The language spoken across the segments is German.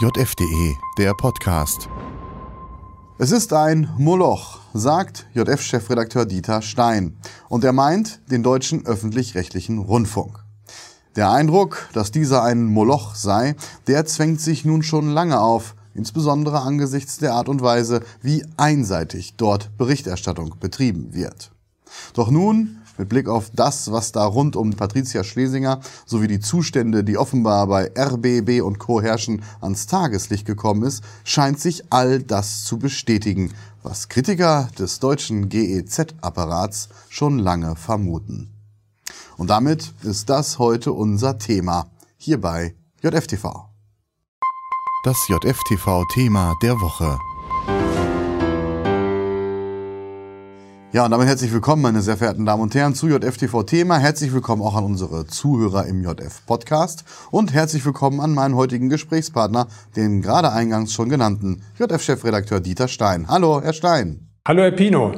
JFDE, der Podcast. Es ist ein Moloch, sagt JF-Chefredakteur Dieter Stein. Und er meint den deutschen öffentlich-rechtlichen Rundfunk. Der Eindruck, dass dieser ein Moloch sei, der zwängt sich nun schon lange auf, insbesondere angesichts der Art und Weise, wie einseitig dort Berichterstattung betrieben wird. Doch nun mit Blick auf das, was da rund um Patricia Schlesinger sowie die Zustände, die offenbar bei RBB und Co. herrschen, ans Tageslicht gekommen ist, scheint sich all das zu bestätigen, was Kritiker des deutschen GEZ-Apparats schon lange vermuten. Und damit ist das heute unser Thema hier bei JFTV. Das JFTV-Thema der Woche. Ja, und damit herzlich willkommen, meine sehr verehrten Damen und Herren, zu JFTV Thema. Herzlich willkommen auch an unsere Zuhörer im JF Podcast und herzlich willkommen an meinen heutigen Gesprächspartner, den gerade eingangs schon genannten JF-Chefredakteur Dieter Stein. Hallo, Herr Stein. Hallo, Herr Pino.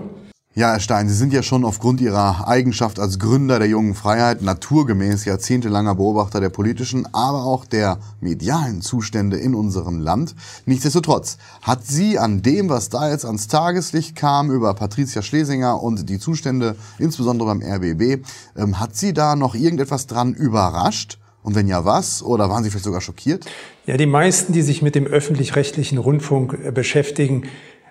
Ja, Herr Stein, Sie sind ja schon aufgrund Ihrer Eigenschaft als Gründer der Jungen Freiheit naturgemäß jahrzehntelanger Beobachter der politischen, aber auch der medialen Zustände in unserem Land. Nichtsdestotrotz hat Sie an dem, was da jetzt ans Tageslicht kam über Patricia Schlesinger und die Zustände, insbesondere beim RBB, ähm, hat Sie da noch irgendetwas dran überrascht? Und wenn ja, was? Oder waren Sie vielleicht sogar schockiert? Ja, die meisten, die sich mit dem öffentlich-rechtlichen Rundfunk äh, beschäftigen,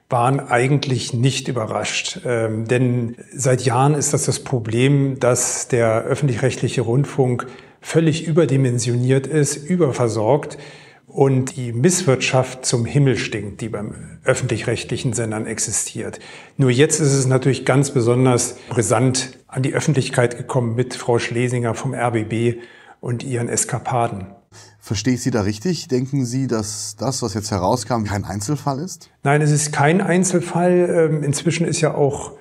waren eigentlich nicht überrascht. Ähm, denn seit Jahren ist das das Problem, dass der öffentlich-rechtliche Rundfunk völlig überdimensioniert ist, überversorgt und die Misswirtschaft zum Himmel stinkt, die beim öffentlich-rechtlichen Sendern existiert. Nur jetzt ist es natürlich ganz besonders brisant an die Öffentlichkeit gekommen mit Frau Schlesinger vom RBB und ihren Eskapaden. Verstehe ich Sie da richtig? Denken Sie, dass das, was jetzt herauskam, kein Einzelfall ist? Nein, es ist kein Einzelfall. Ähm, inzwischen ist ja auch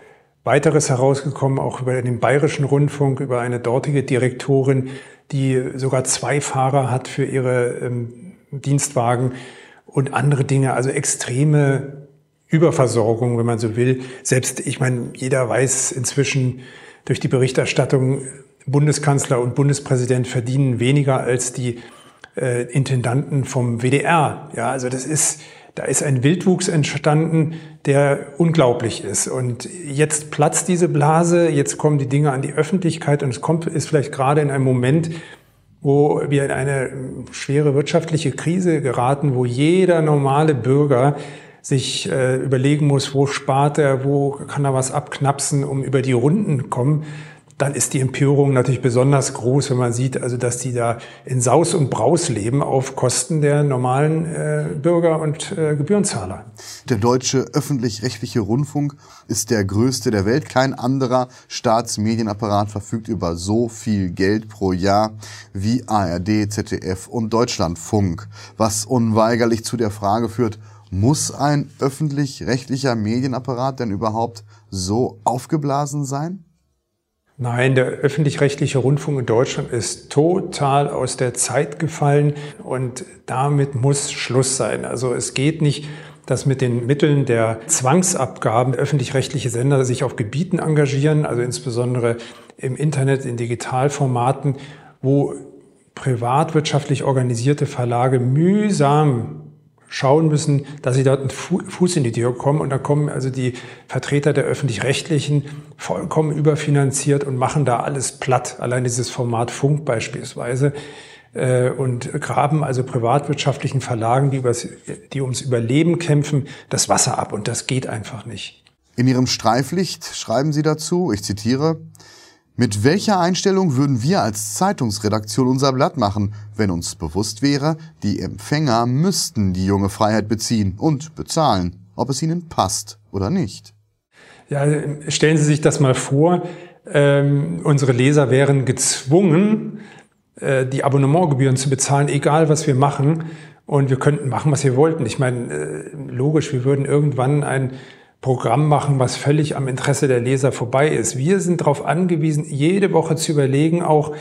weiteres herausgekommen, auch über den Bayerischen Rundfunk, über eine dortige Direktorin, die sogar zwei Fahrer hat für ihre ähm, Dienstwagen und andere Dinge, also extreme Überversorgung, wenn man so will. Selbst, ich meine, jeder weiß inzwischen durch die Berichterstattung, Bundeskanzler und Bundespräsident verdienen weniger als die äh, Intendanten vom WDR. Ja, also das ist, da ist ein Wildwuchs entstanden, der unglaublich ist. Und jetzt platzt diese Blase, jetzt kommen die Dinge an die Öffentlichkeit und es kommt, ist vielleicht gerade in einem Moment, wo wir in eine schwere wirtschaftliche Krise geraten, wo jeder normale Bürger sich äh, überlegen muss, wo spart er, wo kann er was abknapsen, um über die Runden kommen dann ist die Empörung natürlich besonders groß, wenn man sieht, also dass die da in Saus und Braus leben auf Kosten der normalen äh, Bürger und äh, Gebührenzahler. Der deutsche öffentlich-rechtliche Rundfunk ist der größte der Welt. Kein anderer Staatsmedienapparat verfügt über so viel Geld pro Jahr wie ARD, ZDF und Deutschlandfunk, was unweigerlich zu der Frage führt, muss ein öffentlich-rechtlicher Medienapparat denn überhaupt so aufgeblasen sein? Nein, der öffentlich-rechtliche Rundfunk in Deutschland ist total aus der Zeit gefallen und damit muss Schluss sein. Also es geht nicht, dass mit den Mitteln der Zwangsabgaben öffentlich-rechtliche Sender sich auf Gebieten engagieren, also insbesondere im Internet, in Digitalformaten, wo privatwirtschaftlich organisierte Verlage mühsam schauen müssen, dass sie dort einen Fuß in die Tür kommen. Und da kommen also die Vertreter der öffentlich-rechtlichen vollkommen überfinanziert und machen da alles platt. Allein dieses Format Funk beispielsweise. Äh, und graben also privatwirtschaftlichen Verlagen, die, übers, die ums Überleben kämpfen, das Wasser ab. Und das geht einfach nicht. In Ihrem Streiflicht schreiben Sie dazu, ich zitiere, mit welcher Einstellung würden wir als Zeitungsredaktion unser Blatt machen, wenn uns bewusst wäre, die Empfänger müssten die junge Freiheit beziehen und bezahlen, ob es ihnen passt oder nicht? Ja, stellen Sie sich das mal vor, ähm, unsere Leser wären gezwungen, äh, die Abonnementgebühren zu bezahlen, egal was wir machen. Und wir könnten machen, was wir wollten. Ich meine, äh, logisch, wir würden irgendwann ein Programm machen, was völlig am Interesse der Leser vorbei ist. Wir sind darauf angewiesen, jede Woche zu überlegen, auch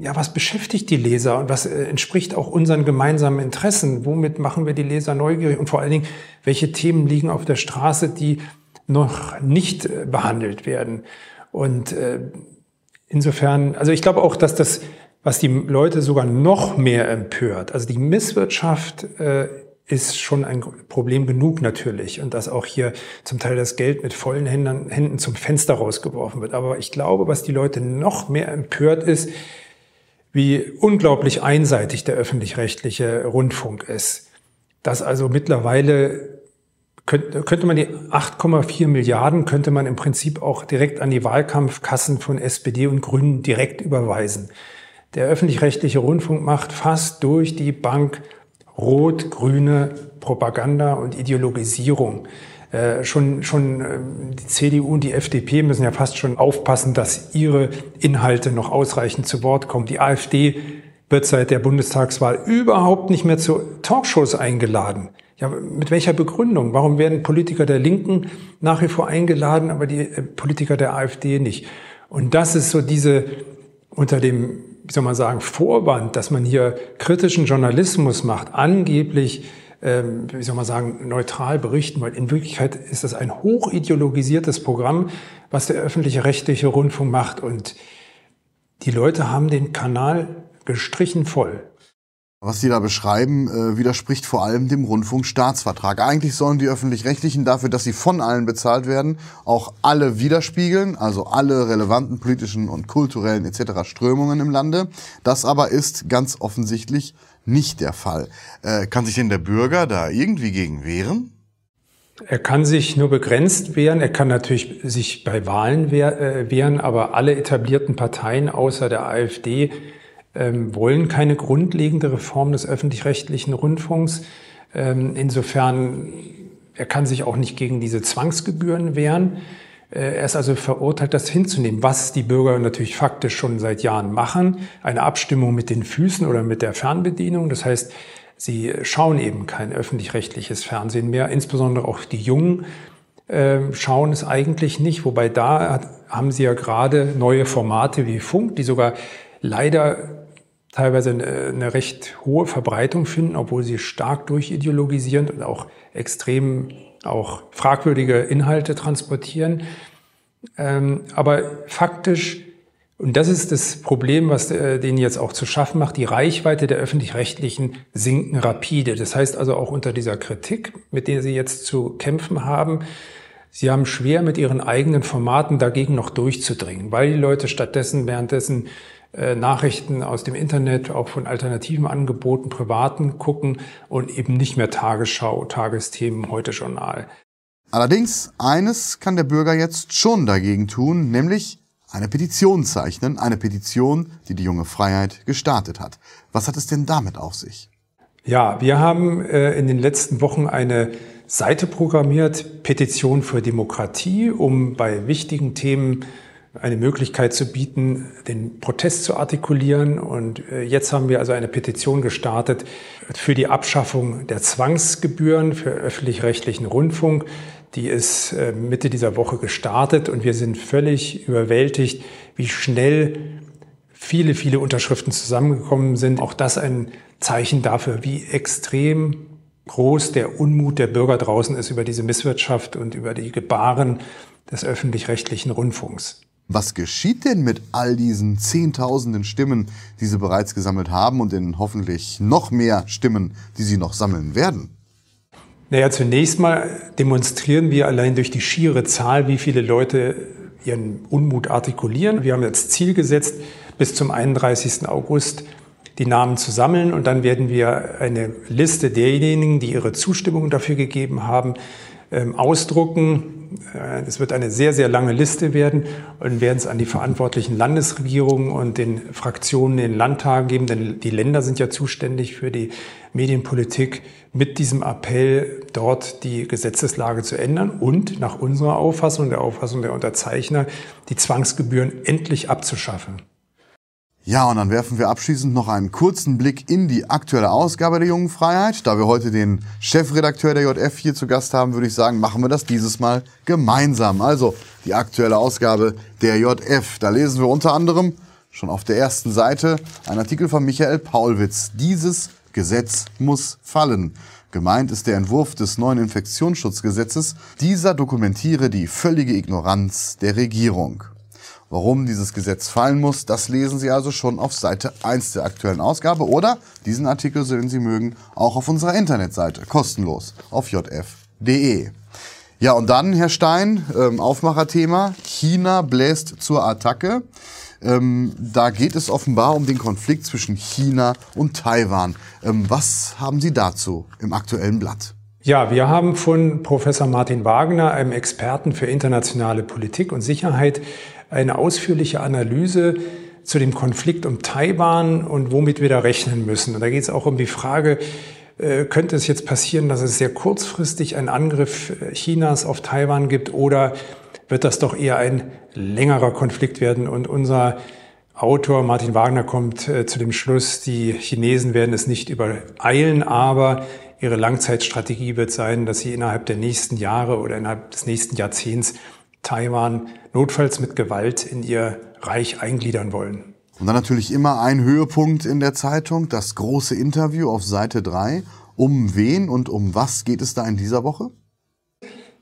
ja, was beschäftigt die Leser und was äh, entspricht auch unseren gemeinsamen Interessen? Womit machen wir die Leser neugierig? Und vor allen Dingen, welche Themen liegen auf der Straße, die noch nicht äh, behandelt werden? Und äh, insofern, also ich glaube auch, dass das was die Leute sogar noch mehr empört. Also die Misswirtschaft äh, ist schon ein Problem genug natürlich und dass auch hier zum Teil das Geld mit vollen Händen, zum Fenster rausgeworfen wird. Aber ich glaube, was die Leute noch mehr empört ist, wie unglaublich einseitig der öffentlich-rechtliche Rundfunk ist. Dass also mittlerweile könnte, könnte man die 8,4 Milliarden könnte man im Prinzip auch direkt an die Wahlkampfkassen von SPD und Grünen direkt überweisen. Der öffentlich-rechtliche Rundfunk macht fast durch die Bank rot-grüne Propaganda und Ideologisierung. Äh, schon schon äh, die CDU und die FDP müssen ja fast schon aufpassen, dass ihre Inhalte noch ausreichend zu Wort kommen. Die AfD wird seit der Bundestagswahl überhaupt nicht mehr zu Talkshows eingeladen. Ja, mit welcher Begründung? Warum werden Politiker der Linken nach wie vor eingeladen, aber die äh, Politiker der AfD nicht? Und das ist so diese unter dem wie soll man sagen, Vorwand, dass man hier kritischen Journalismus macht, angeblich, ähm, wie soll man sagen, neutral berichten, weil in Wirklichkeit ist das ein hochideologisiertes Programm, was der öffentliche rechtliche Rundfunk macht. Und die Leute haben den Kanal gestrichen voll. Was Sie da beschreiben, äh, widerspricht vor allem dem Rundfunkstaatsvertrag. Eigentlich sollen die öffentlich-rechtlichen dafür, dass sie von allen bezahlt werden, auch alle widerspiegeln, also alle relevanten politischen und kulturellen etc. Strömungen im Lande. Das aber ist ganz offensichtlich nicht der Fall. Äh, kann sich denn der Bürger da irgendwie gegen wehren? Er kann sich nur begrenzt wehren. Er kann natürlich sich bei Wahlen äh, wehren, aber alle etablierten Parteien außer der AfD wollen keine grundlegende Reform des öffentlich-rechtlichen Rundfunks. Ähm, insofern, er kann sich auch nicht gegen diese Zwangsgebühren wehren. Äh, er ist also verurteilt, das hinzunehmen, was die Bürger natürlich faktisch schon seit Jahren machen. Eine Abstimmung mit den Füßen oder mit der Fernbedienung. Das heißt, sie schauen eben kein öffentlich-rechtliches Fernsehen mehr. Insbesondere auch die Jungen äh, schauen es eigentlich nicht. Wobei da haben sie ja gerade neue Formate wie Funk, die sogar leider teilweise eine, eine recht hohe Verbreitung finden, obwohl sie stark durchideologisierend und auch extrem auch fragwürdige Inhalte transportieren. Ähm, aber faktisch, und das ist das Problem, was äh, denen jetzt auch zu schaffen macht, die Reichweite der öffentlich-rechtlichen sinken rapide. Das heißt also auch unter dieser Kritik, mit der sie jetzt zu kämpfen haben, sie haben schwer mit ihren eigenen Formaten dagegen noch durchzudringen, weil die Leute stattdessen währenddessen äh, Nachrichten aus dem Internet, auch von alternativen Angeboten, privaten gucken und eben nicht mehr Tagesschau, Tagesthemen, heute Journal. Allerdings, eines kann der Bürger jetzt schon dagegen tun, nämlich eine Petition zeichnen, eine Petition, die die junge Freiheit gestartet hat. Was hat es denn damit auf sich? Ja, wir haben äh, in den letzten Wochen eine Seite programmiert, Petition für Demokratie, um bei wichtigen Themen eine Möglichkeit zu bieten, den Protest zu artikulieren. Und äh, jetzt haben wir also eine Petition gestartet für die Abschaffung der Zwangsgebühren für öffentlich-rechtlichen Rundfunk. Die ist äh, Mitte dieser Woche gestartet und wir sind völlig überwältigt, wie schnell viele, viele Unterschriften zusammengekommen sind. Auch das ein Zeichen dafür, wie extrem groß der Unmut der Bürger draußen ist über diese Misswirtschaft und über die Gebaren des öffentlich-rechtlichen Rundfunks. Was geschieht denn mit all diesen Zehntausenden Stimmen, die Sie bereits gesammelt haben und den hoffentlich noch mehr Stimmen, die Sie noch sammeln werden? Naja, zunächst mal demonstrieren wir allein durch die schiere Zahl, wie viele Leute ihren Unmut artikulieren. Wir haben jetzt Ziel gesetzt, bis zum 31. August die Namen zu sammeln und dann werden wir eine Liste derjenigen, die ihre Zustimmung dafür gegeben haben, ausdrucken äh, es wird eine sehr, sehr lange Liste werden und werden es an die verantwortlichen Landesregierungen und den Fraktionen in den Landtagen geben, denn die Länder sind ja zuständig für die Medienpolitik mit diesem Appell, dort die Gesetzeslage zu ändern und nach unserer Auffassung, der Auffassung der Unterzeichner, die Zwangsgebühren endlich abzuschaffen. Ja, und dann werfen wir abschließend noch einen kurzen Blick in die aktuelle Ausgabe der Jungen Freiheit. Da wir heute den Chefredakteur der JF hier zu Gast haben, würde ich sagen, machen wir das dieses Mal gemeinsam. Also die aktuelle Ausgabe der JF. Da lesen wir unter anderem schon auf der ersten Seite einen Artikel von Michael Paulwitz. Dieses Gesetz muss fallen. Gemeint ist der Entwurf des neuen Infektionsschutzgesetzes. Dieser dokumentiere die völlige Ignoranz der Regierung. Warum dieses Gesetz fallen muss, das lesen Sie also schon auf Seite 1 der aktuellen Ausgabe oder diesen Artikel, wenn Sie mögen, auch auf unserer Internetseite, kostenlos auf jf.de. Ja, und dann, Herr Stein, ähm, Aufmacherthema, China bläst zur Attacke. Ähm, da geht es offenbar um den Konflikt zwischen China und Taiwan. Ähm, was haben Sie dazu im aktuellen Blatt? Ja, wir haben von Professor Martin Wagner, einem Experten für internationale Politik und Sicherheit, eine ausführliche Analyse zu dem Konflikt um Taiwan und womit wir da rechnen müssen. Und da geht es auch um die Frage, äh, könnte es jetzt passieren, dass es sehr kurzfristig einen Angriff Chinas auf Taiwan gibt oder wird das doch eher ein längerer Konflikt werden? Und unser Autor Martin Wagner kommt äh, zu dem Schluss, die Chinesen werden es nicht übereilen, aber ihre Langzeitstrategie wird sein, dass sie innerhalb der nächsten Jahre oder innerhalb des nächsten Jahrzehnts Taiwan notfalls mit Gewalt in ihr Reich eingliedern wollen. Und dann natürlich immer ein Höhepunkt in der Zeitung, das große Interview auf Seite 3. Um wen und um was geht es da in dieser Woche?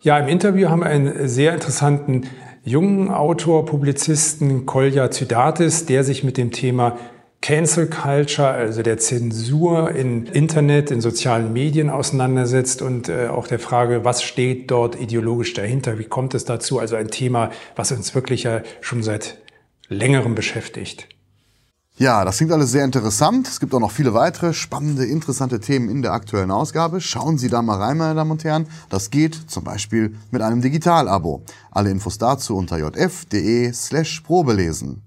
Ja, im Interview haben wir einen sehr interessanten jungen Autor, Publizisten Kolja Zydatis, der sich mit dem Thema Cancel Culture, also der Zensur im Internet, in sozialen Medien auseinandersetzt und äh, auch der Frage, was steht dort ideologisch dahinter, wie kommt es dazu? Also ein Thema, was uns wirklich ja schon seit längerem beschäftigt. Ja, das klingt alles sehr interessant. Es gibt auch noch viele weitere spannende, interessante Themen in der aktuellen Ausgabe. Schauen Sie da mal rein, meine Damen und Herren. Das geht zum Beispiel mit einem Digital-Abo. Alle Infos dazu unter jf.de slash probelesen.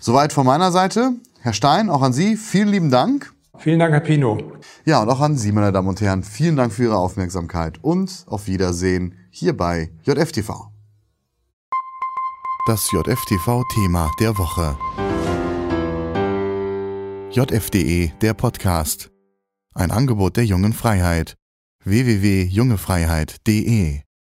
Soweit von meiner Seite. Herr Stein, auch an Sie vielen lieben Dank. Vielen Dank, Herr Pino. Ja, und auch an Sie, meine Damen und Herren, vielen Dank für Ihre Aufmerksamkeit und auf Wiedersehen hier bei JFTV. Das JFTV-Thema der Woche jf.de der Podcast. Ein Angebot der jungen Freiheit. www.jungefreiheit.de